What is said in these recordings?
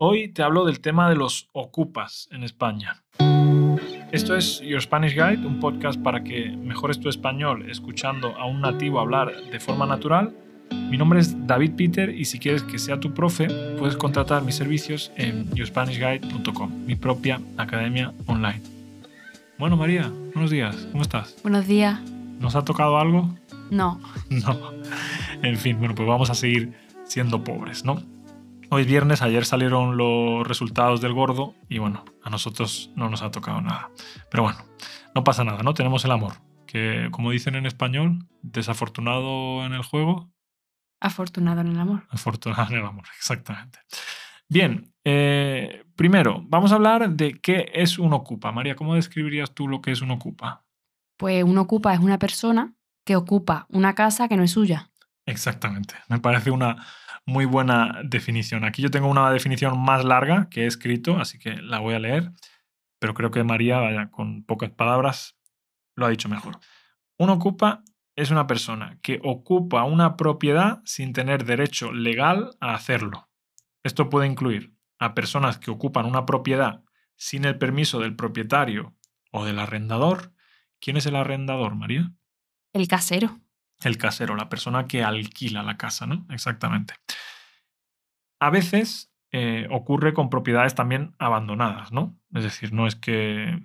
Hoy te hablo del tema de los ocupas en España. Esto es Your Spanish Guide, un podcast para que mejores tu español escuchando a un nativo hablar de forma natural. Mi nombre es David Peter y si quieres que sea tu profe, puedes contratar mis servicios en yourspanishguide.com, mi propia academia online. Bueno, María, buenos días, ¿cómo estás? Buenos días. ¿Nos ha tocado algo? No. No. En fin, bueno, pues vamos a seguir siendo pobres, ¿no? Hoy es viernes, ayer salieron los resultados del gordo y bueno, a nosotros no nos ha tocado nada. Pero bueno, no pasa nada, ¿no? Tenemos el amor, que como dicen en español, desafortunado en el juego. Afortunado en el amor. Afortunado en el amor, exactamente. Bien, eh, primero, vamos a hablar de qué es un ocupa. María, ¿cómo describirías tú lo que es un ocupa? Pues un ocupa es una persona que ocupa una casa que no es suya. Exactamente, me parece una muy buena definición. Aquí yo tengo una definición más larga que he escrito, así que la voy a leer, pero creo que María, vaya, con pocas palabras, lo ha dicho mejor. Un ocupa es una persona que ocupa una propiedad sin tener derecho legal a hacerlo. Esto puede incluir a personas que ocupan una propiedad sin el permiso del propietario o del arrendador. ¿Quién es el arrendador, María? El casero. El casero, la persona que alquila la casa, ¿no? Exactamente. A veces eh, ocurre con propiedades también abandonadas, ¿no? Es decir, no es que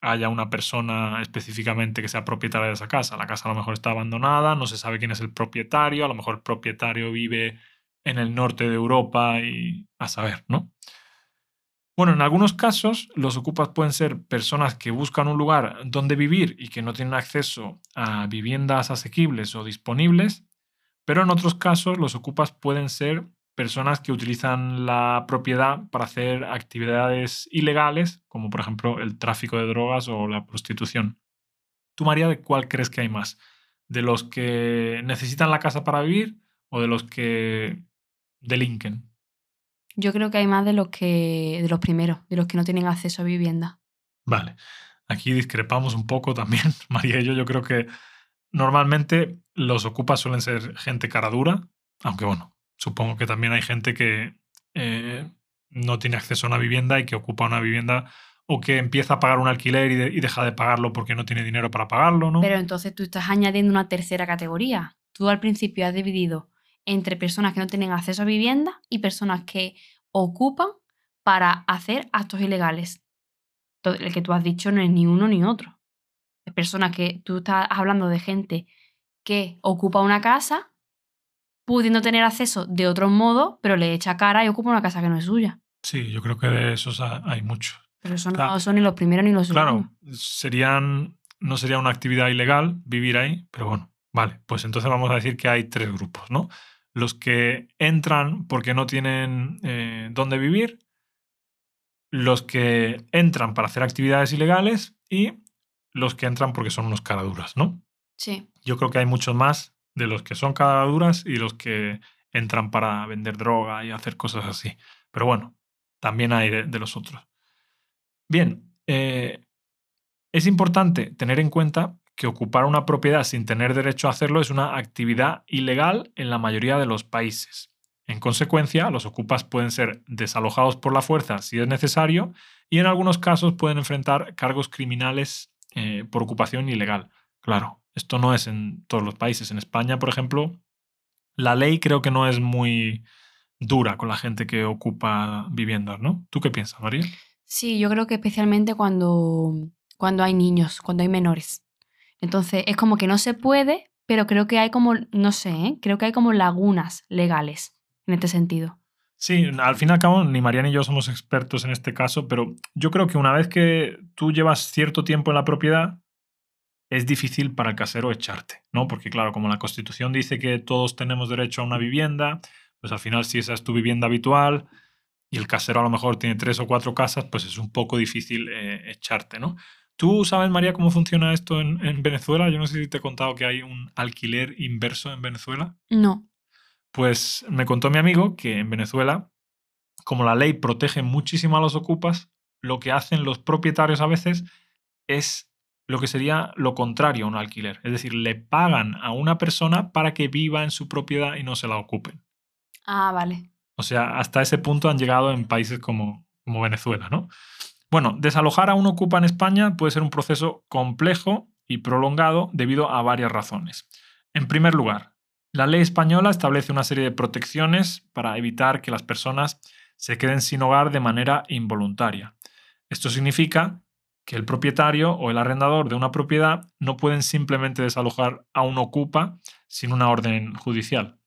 haya una persona específicamente que sea propietaria de esa casa. La casa a lo mejor está abandonada, no se sabe quién es el propietario, a lo mejor el propietario vive en el norte de Europa y a saber, ¿no? Bueno, en algunos casos los ocupas pueden ser personas que buscan un lugar donde vivir y que no tienen acceso a viviendas asequibles o disponibles, pero en otros casos los ocupas pueden ser personas que utilizan la propiedad para hacer actividades ilegales, como por ejemplo el tráfico de drogas o la prostitución. ¿Tú, María, de cuál crees que hay más? ¿De los que necesitan la casa para vivir o de los que delinquen? Yo creo que hay más de los que de los primeros, de los que no tienen acceso a vivienda. Vale. Aquí discrepamos un poco también, María y yo. Yo creo que normalmente los ocupas suelen ser gente cara dura, aunque bueno, supongo que también hay gente que eh, no tiene acceso a una vivienda y que ocupa una vivienda o que empieza a pagar un alquiler y, y, deja de pagarlo porque no tiene dinero para pagarlo, ¿no? Pero entonces tú estás añadiendo una tercera categoría. Tú al principio has dividido entre personas que no tienen acceso a vivienda y personas que ocupan para hacer actos ilegales. El que tú has dicho no es ni uno ni otro. Es personas que tú estás hablando de gente que ocupa una casa pudiendo tener acceso de otro modo, pero le echa cara y ocupa una casa que no es suya. Sí, yo creo que de esos hay muchos. Pero eso no son ni los primeros ni los segundos. Claro, serían, no sería una actividad ilegal vivir ahí, pero bueno, vale, pues entonces vamos a decir que hay tres grupos, ¿no? los que entran porque no tienen eh, dónde vivir, los que entran para hacer actividades ilegales y los que entran porque son unos caraduras, ¿no? Sí. Yo creo que hay muchos más de los que son caraduras y los que entran para vender droga y hacer cosas así. Pero bueno, también hay de, los otros. Bien, eh, es importante tener en cuenta que ocupar una propiedad sin tener derecho a hacerlo es una actividad ilegal en la mayoría de los países. En consecuencia, los ocupas pueden ser desalojados por la fuerza si es necesario y en algunos casos pueden enfrentar cargos criminales eh, por ocupación ilegal. Claro, esto no es en todos los países. En España, por ejemplo, la ley creo que no es muy dura con la gente que ocupa viviendas, ¿no? ¿Tú qué piensas, María? Sí, yo creo que especialmente cuando, cuando hay niños, cuando hay menores. Entonces, es como que no se puede, pero creo que hay como, no sé, ¿eh? creo que hay como lagunas legales en este sentido. Sí, al fin y al cabo, ni Mariana ni yo somos expertos en este caso, pero yo creo que una vez que tú llevas cierto tiempo en la propiedad, es difícil para el casero echarte, ¿no? Porque claro, como la Constitución dice que todos tenemos derecho a una vivienda, pues al final si esa es tu vivienda habitual y el casero a lo mejor tiene tres o cuatro casas, pues es un poco difícil eh, echarte, ¿no? ¿Tú sabes, María, cómo funciona esto en, Venezuela? Yo no sé si te he contado que hay un alquiler inverso en Venezuela. No. Pues me contó mi amigo que en Venezuela, como la ley protege muchísimo a los ocupas, lo que hacen los propietarios a veces es lo que sería lo contrario a un alquiler. Es decir, le pagan a una persona para que viva en su propiedad y no se la ocupen. Ah, vale. O sea, hasta ese punto han llegado en países como, como Venezuela, ¿no? Bueno, desalojar a un ocupa en España puede ser un proceso complejo y prolongado debido a varias razones. En primer lugar, la ley española establece una serie de protecciones para evitar que las personas se queden sin hogar de manera involuntaria. Esto significa que el propietario o el arrendador de una propiedad no pueden simplemente desalojar a un ocupa sin una orden judicial.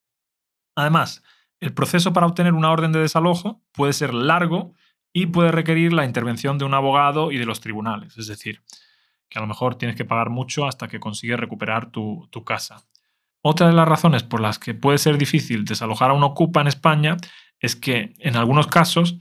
Además, el proceso para obtener una orden de desalojo puede ser largo y puede requerir la intervención de un abogado y de los tribunales. Es decir, que a lo mejor tienes que pagar mucho hasta que consigues recuperar tu, casa. Otra de las razones por las que puede ser difícil desalojar a un ocupa en España es que, en algunos casos,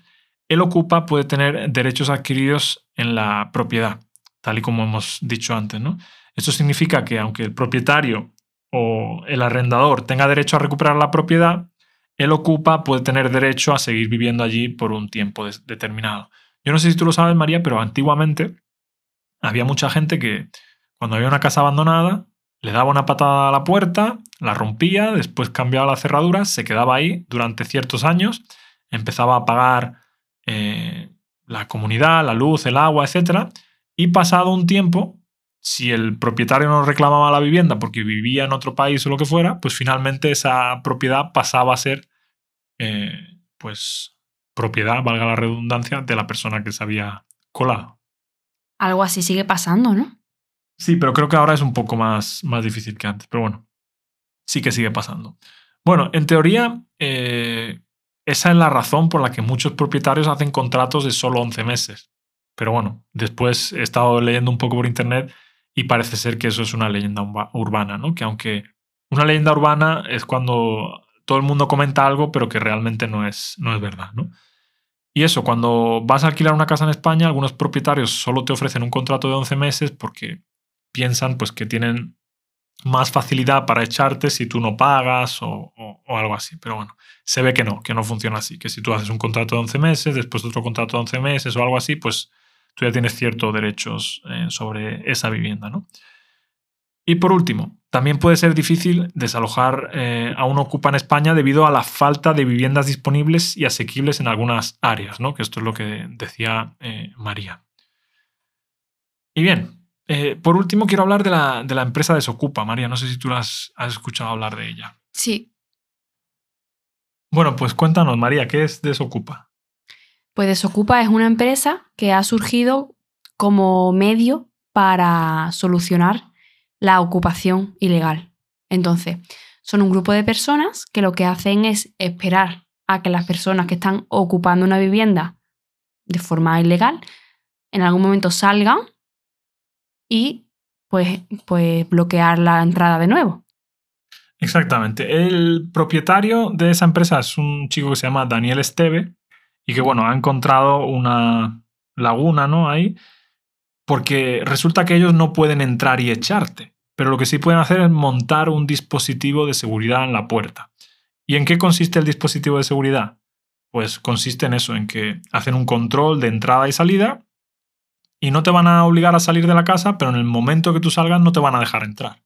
el ocupa puede tener derechos adquiridos en la propiedad, tal y como hemos dicho antes. ¿no? Esto significa que aunque el propietario o el arrendador tenga derecho a recuperar la propiedad, el ocupa puede tener derecho a seguir viviendo allí por un tiempo determinado. Yo no sé si tú lo sabes, María, pero antiguamente había mucha gente que cuando había una casa abandonada le daba una patada a la puerta, la rompía, después cambiaba la cerradura, se quedaba ahí durante ciertos años, empezaba a pagar eh, la comunidad, la luz, el agua, etc. Y pasado un tiempo, si el propietario no reclamaba la vivienda porque vivía en otro país o lo que fuera, pues finalmente esa propiedad pasaba a ser, eh, pues, propiedad, valga la redundancia, de la persona que se había colado. Algo así sigue pasando, ¿no? Sí, pero creo que ahora es un poco más, más difícil que antes. Pero bueno, sí que sigue pasando. Bueno, en teoría, eh, esa es la razón por la que muchos propietarios hacen contratos de solo 11 meses. Pero bueno, después he estado leyendo un poco por internet y parece ser que eso es una leyenda urbana, ¿no? Que aunque una leyenda urbana es cuando todo el mundo comenta algo, pero que realmente no es, no es verdad, ¿no? Y eso, cuando vas a alquilar una casa en España, algunos propietarios solo te ofrecen un contrato de 11 meses porque piensan pues, que tienen más facilidad para echarte si tú no pagas o, algo así. Pero bueno, se ve que no, que no funciona así. Que si tú haces un contrato de 11 meses, después otro contrato de 11 meses o algo así, pues tú ya tienes ciertos derechos eh, sobre esa vivienda. ¿no? Y por último, también puede ser difícil desalojar eh, a un ocupa en España debido a la falta de viviendas disponibles y asequibles en algunas áreas, ¿no? que esto es lo que decía eh, María. Y bien, eh, por último quiero hablar de la, de la, empresa Desocupa. María, no sé si tú has, has escuchado hablar de ella. Sí. Bueno, pues cuéntanos, María, ¿qué es Desocupa? Pues Desocupa es una empresa que ha surgido como medio para solucionar la ocupación ilegal. Entonces, son un grupo de personas que lo que hacen es esperar a que las personas que están ocupando una vivienda de forma ilegal en algún momento salgan y pues, pues bloquear la entrada de nuevo. Exactamente. El propietario de esa empresa es un chico que se llama Daniel Esteve y que, bueno, ha encontrado una laguna, ¿no? Ahí porque resulta que ellos no pueden entrar y echarte, pero lo que sí pueden hacer es montar un dispositivo de seguridad en la puerta. ¿Y en qué consiste el dispositivo de seguridad? Pues consiste en eso, en que hacen un control de entrada y salida y no te van a obligar a salir de la casa, pero en el momento que tú salgas no te van a dejar entrar.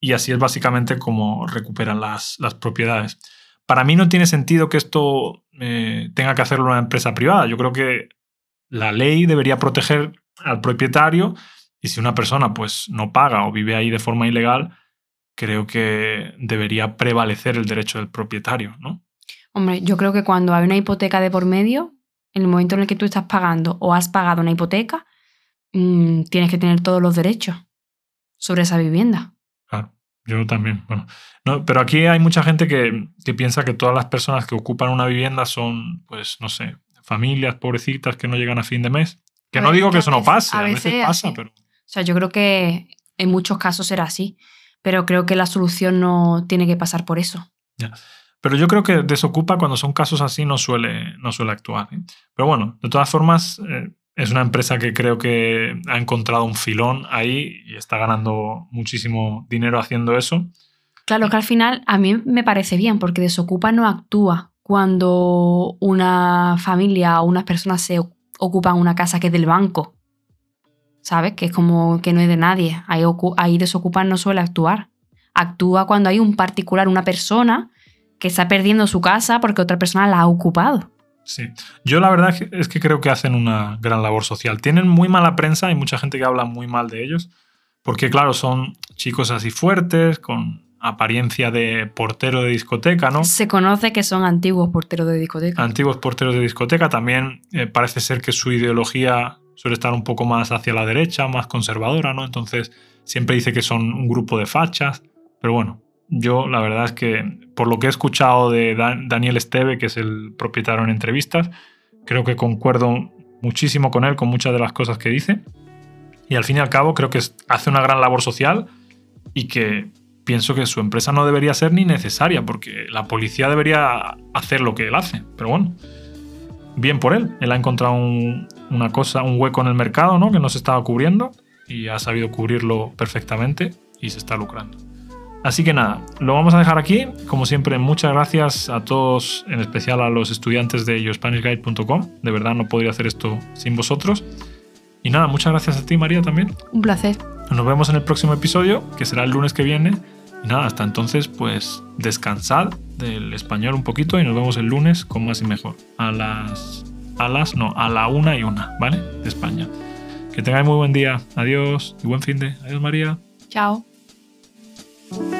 Y así es básicamente como recuperan las, propiedades. Para mí no tiene sentido que esto eh, tenga que hacerlo una empresa privada. Yo creo que la ley debería proteger al propietario y si una persona pues no paga o vive ahí de forma ilegal, creo que debería prevalecer el derecho del propietario, ¿no? Hombre, yo creo que cuando hay una hipoteca de por medio, en el momento en el que tú estás pagando o has pagado una hipoteca, mm, tienes que tener todos los derechos sobre esa vivienda. Claro, yo también. Bueno, no, pero aquí hay mucha gente que, que piensa que todas las personas que ocupan una vivienda son, pues, no sé, familias pobrecitas que no llegan a fin de mes que no digo que eso no pase, a veces, pasa, pero... O sea, yo creo que en muchos casos será así, pero creo que la solución no tiene que pasar por eso. Pero yo creo que desocupa cuando son casos así no suele, no suele actuar. ¿eh? Pero bueno, de todas formas, eh, es una empresa que creo que ha encontrado un filón ahí y está ganando muchísimo dinero haciendo eso. Claro que al final a mí me parece bien, porque desocupa no actúa cuando una familia o unas personas se ocupan una casa que es del banco. ¿Sabes? Que es como que no es de nadie. Ahí, ahí desocupar no suele actuar. Actúa cuando hay un particular, una persona que está perdiendo su casa porque otra persona la ha ocupado. Sí. Yo la verdad es que creo que hacen una gran labor social. Tienen muy mala prensa, hay mucha gente que habla muy mal de ellos, porque claro, son chicos así fuertes, con apariencia de portero de discoteca, ¿no? Se conoce que son antiguos porteros de discoteca. Antiguos porteros de discoteca. También eh, parece ser que su ideología suele estar un poco más hacia la derecha, más conservadora, ¿no? Entonces siempre dice que son un grupo de fachas. Pero bueno, yo la verdad es que por lo que he escuchado de Daniel Esteve, que es el propietario en entrevistas, creo que concuerdo muchísimo con él, con muchas de las cosas que dice. Y al fin y al cabo creo que hace una gran labor social y que pienso que su empresa no debería ser ni necesaria, porque la policía debería hacer lo que él hace. Pero bueno, bien por él. Él ha encontrado una cosa, un hueco en el mercado, ¿no? Que no se estaba cubriendo y ha sabido cubrirlo perfectamente y se está lucrando. Así que nada, lo vamos a dejar aquí. Como siempre, muchas gracias a todos, en especial a los estudiantes de yourspanishguide.com. De verdad no podría hacer esto sin vosotros. Y nada, muchas gracias a ti, María, también. Un placer. Nos vemos en el próximo episodio, que será el lunes que viene. Y nada, hasta entonces, pues descansad del español un poquito y nos vemos el lunes con más y mejor. A las. A las. No, a la una y una, ¿vale? De España. Que tengáis muy buen día. Adiós y buen fin de. Adiós, María. Chao. Thank you.